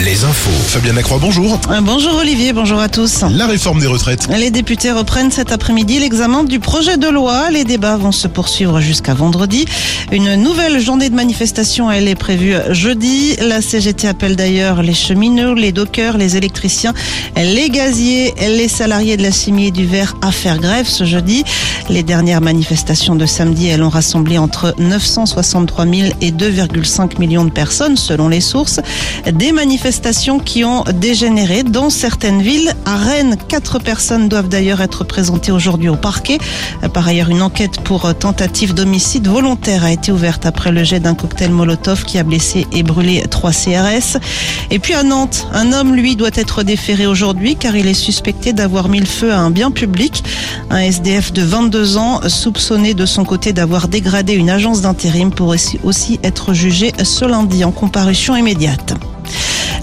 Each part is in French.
Les infos. Fabien Lacroix, bonjour. Euh, Bonjour Olivier, bonjour à tous. La réforme des retraites. Les députés reprennent cet après-midi l'examen du projet de loi. Les débats vont se poursuivre jusqu'à vendredi. Une nouvelle journée de manifestation, elle est prévue jeudi. La CGT appelle d'ailleurs les cheminots, les dockers, les électriciens, les gaziers, les salariés de la cimier et du verre à faire grève ce jeudi. Les dernières manifestations de samedi, elles ont rassemblé entre 963 000 et 2,5 millions de personnes selon les sources. Des manifestations qui ont dégénéré dans certaines villes. À Rennes, quatre personnes doivent d'ailleurs être présentées aujourd'hui au parquet. Par ailleurs, une enquête pour tentative d'homicide volontaire a été ouverte après le jet d'un cocktail Molotov qui a blessé et brûlé trois CRS. Et puis à Nantes, un homme, lui, doit être déféré aujourd'hui car il est suspecté d'avoir mis le feu à un bien public. Un SDF de 22 ans, soupçonné de son côté d'avoir dégradé une agence d'intérim pour aussi, aussi être jugé ce lundi en comparution immédiate.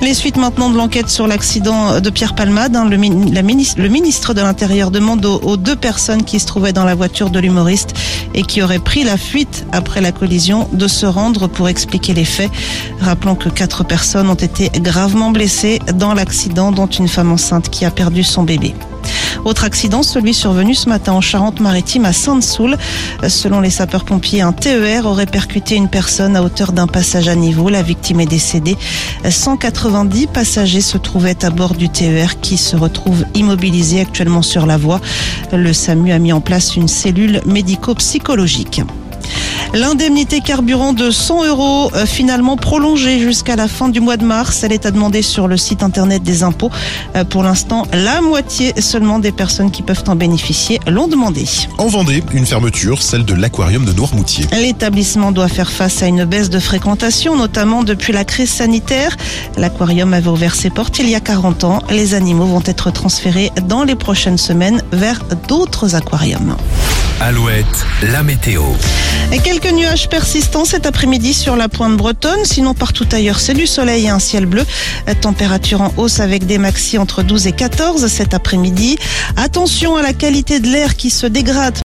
Les suites maintenant de l'enquête sur l'accident de Pierre Palmade. hein, Le, ministre de l'Intérieur demande aux, aux deux personnes qui se trouvaient dans la voiture de l'humoriste et qui auraient pris la fuite après la collision de se rendre pour expliquer les faits. Rappelons que quatre personnes ont été gravement blessées dans l'accident, dont une femme enceinte qui a perdu son bébé. Autre accident, celui survenu ce matin en Charente-Maritime à Sainte-Soule. Selon les sapeurs-pompiers, un TER aurait percuté une personne à hauteur d'un passage à niveau. La victime est décédée. 190 passagers se trouvaient à bord du TER qui se retrouve immobilisé actuellement sur la voie. Le SAMU a mis en place une cellule médico-psychologique. L'indemnité carburant de 100 euros, euh, finalement prolongée jusqu'à la fin du mois de mars. Elle est à demander sur le site internet des impôts. Euh, Pour l'instant, la moitié seulement des personnes qui peuvent en bénéficier l'ont demandé. En Vendée, une fermeture, celle de l'aquarium de Noirmoutier. L'établissement doit faire face à une baisse de fréquentation, notamment depuis la crise sanitaire. L'aquarium avait ouvert ses portes il y a 40 ans. Les animaux vont être transférés dans les prochaines semaines vers d'autres aquariums. Alouette, la météo. Et quelques nuages persistants cet après-midi sur la pointe bretonne. Sinon, partout ailleurs, c'est du soleil et un ciel bleu. Température en hausse avec des maxi entre 12 et 14 cet après-midi. Attention à la qualité de l'air qui se dégrade